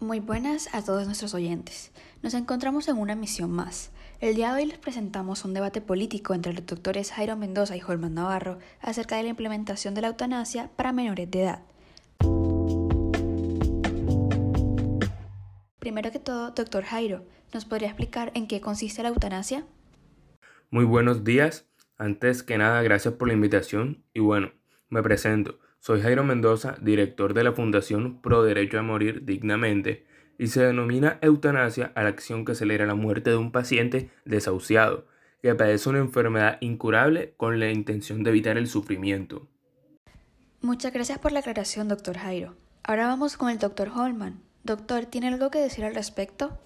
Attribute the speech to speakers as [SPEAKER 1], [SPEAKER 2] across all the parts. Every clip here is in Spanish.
[SPEAKER 1] Muy buenas a todos nuestros oyentes. Nos encontramos en una misión más. El día de hoy les presentamos un debate político entre los doctores Jairo Mendoza y Holman Navarro acerca de la implementación de la eutanasia para menores de edad. Primero que todo, doctor Jairo, ¿nos podría explicar en qué consiste la eutanasia?
[SPEAKER 2] Muy buenos días. Antes que nada, gracias por la invitación y bueno, me presento. Soy Jairo Mendoza, director de la Fundación Pro Derecho a Morir Dignamente, y se denomina eutanasia a la acción que acelera la muerte de un paciente desahuciado, que padece una enfermedad incurable con la intención de evitar el sufrimiento.
[SPEAKER 1] Muchas gracias por la aclaración, doctor Jairo. Ahora vamos con el doctor Holman. Doctor, ¿tiene algo que decir al respecto?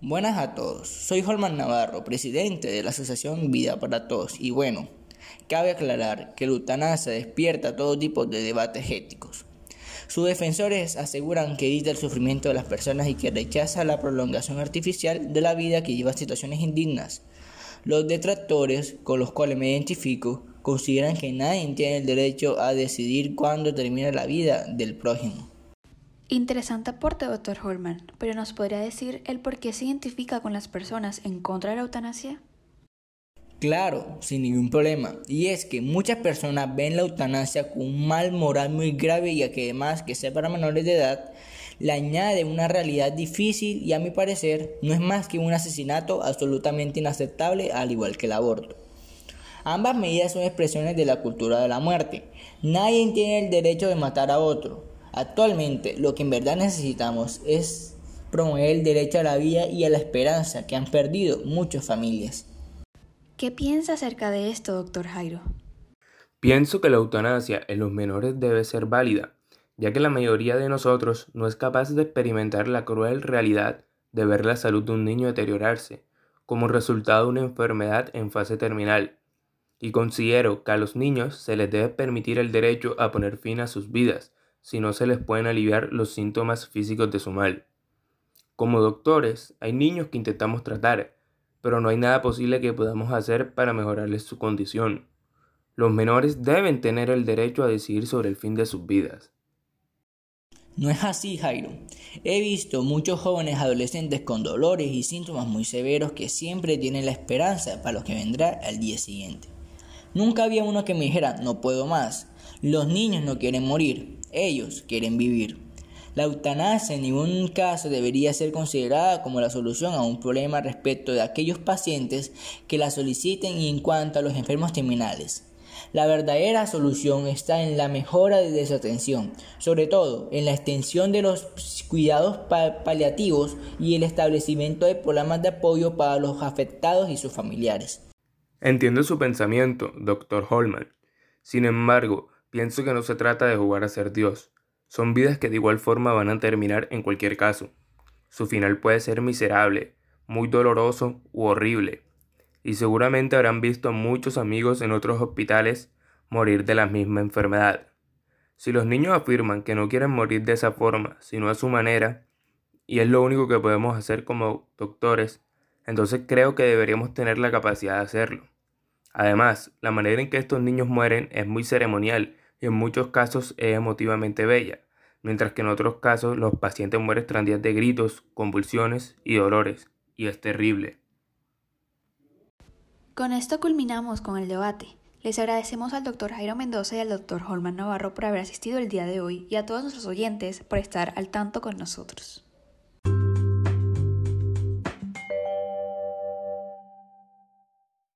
[SPEAKER 3] Buenas a todos, soy Holman Navarro, presidente de la Asociación Vida para Todos, y bueno, Cabe aclarar que la eutanasia despierta todo tipo de debates éticos. Sus defensores aseguran que evita el sufrimiento de las personas y que rechaza la prolongación artificial de la vida que lleva a situaciones indignas. Los detractores, con los cuales me identifico, consideran que nadie tiene el derecho a decidir cuándo termina la vida del prójimo.
[SPEAKER 1] Interesante aporte, doctor Holman, pero ¿nos podría decir el por qué se identifica con las personas en contra de la eutanasia?
[SPEAKER 3] Claro, sin ningún problema. Y es que muchas personas ven la eutanasia como un mal moral muy grave y que además que sea para menores de edad, le añade una realidad difícil y a mi parecer no es más que un asesinato absolutamente inaceptable al igual que el aborto. Ambas medidas son expresiones de la cultura de la muerte. Nadie tiene el derecho de matar a otro. Actualmente lo que en verdad necesitamos es promover el derecho a la vida y a la esperanza que han perdido muchas familias.
[SPEAKER 1] ¿Qué piensa acerca de esto, doctor Jairo?
[SPEAKER 2] Pienso que la eutanasia en los menores debe ser válida, ya que la mayoría de nosotros no es capaz de experimentar la cruel realidad de ver la salud de un niño deteriorarse como resultado de una enfermedad en fase terminal, y considero que a los niños se les debe permitir el derecho a poner fin a sus vidas si no se les pueden aliviar los síntomas físicos de su mal. Como doctores, hay niños que intentamos tratar, pero no hay nada posible que podamos hacer para mejorarles su condición. Los menores deben tener el derecho a decidir sobre el fin de sus vidas.
[SPEAKER 3] No es así, Jairo. He visto muchos jóvenes adolescentes con dolores y síntomas muy severos que siempre tienen la esperanza para lo que vendrá al día siguiente. Nunca había uno que me dijera, no puedo más. Los niños no quieren morir, ellos quieren vivir. La eutanasia en ningún caso debería ser considerada como la solución a un problema respecto de aquellos pacientes que la soliciten y en cuanto a los enfermos terminales. La verdadera solución está en la mejora de su atención, sobre todo en la extensión de los cuidados paliativos y el establecimiento de programas de apoyo para los afectados y sus familiares.
[SPEAKER 2] Entiendo su pensamiento, doctor Holman. Sin embargo, pienso que no se trata de jugar a ser Dios. Son vidas que de igual forma van a terminar en cualquier caso. Su final puede ser miserable, muy doloroso u horrible. Y seguramente habrán visto a muchos amigos en otros hospitales morir de la misma enfermedad. Si los niños afirman que no quieren morir de esa forma, sino a su manera, y es lo único que podemos hacer como doctores, entonces creo que deberíamos tener la capacidad de hacerlo. Además, la manera en que estos niños mueren es muy ceremonial en muchos casos es emotivamente bella mientras que en otros casos los pacientes mueren tras días de gritos, convulsiones y dolores, y es terrible.
[SPEAKER 1] Con esto culminamos con el debate. Les agradecemos al doctor Jairo Mendoza y al doctor Holman Navarro por haber asistido el día de hoy y a todos nuestros oyentes por estar al tanto con nosotros.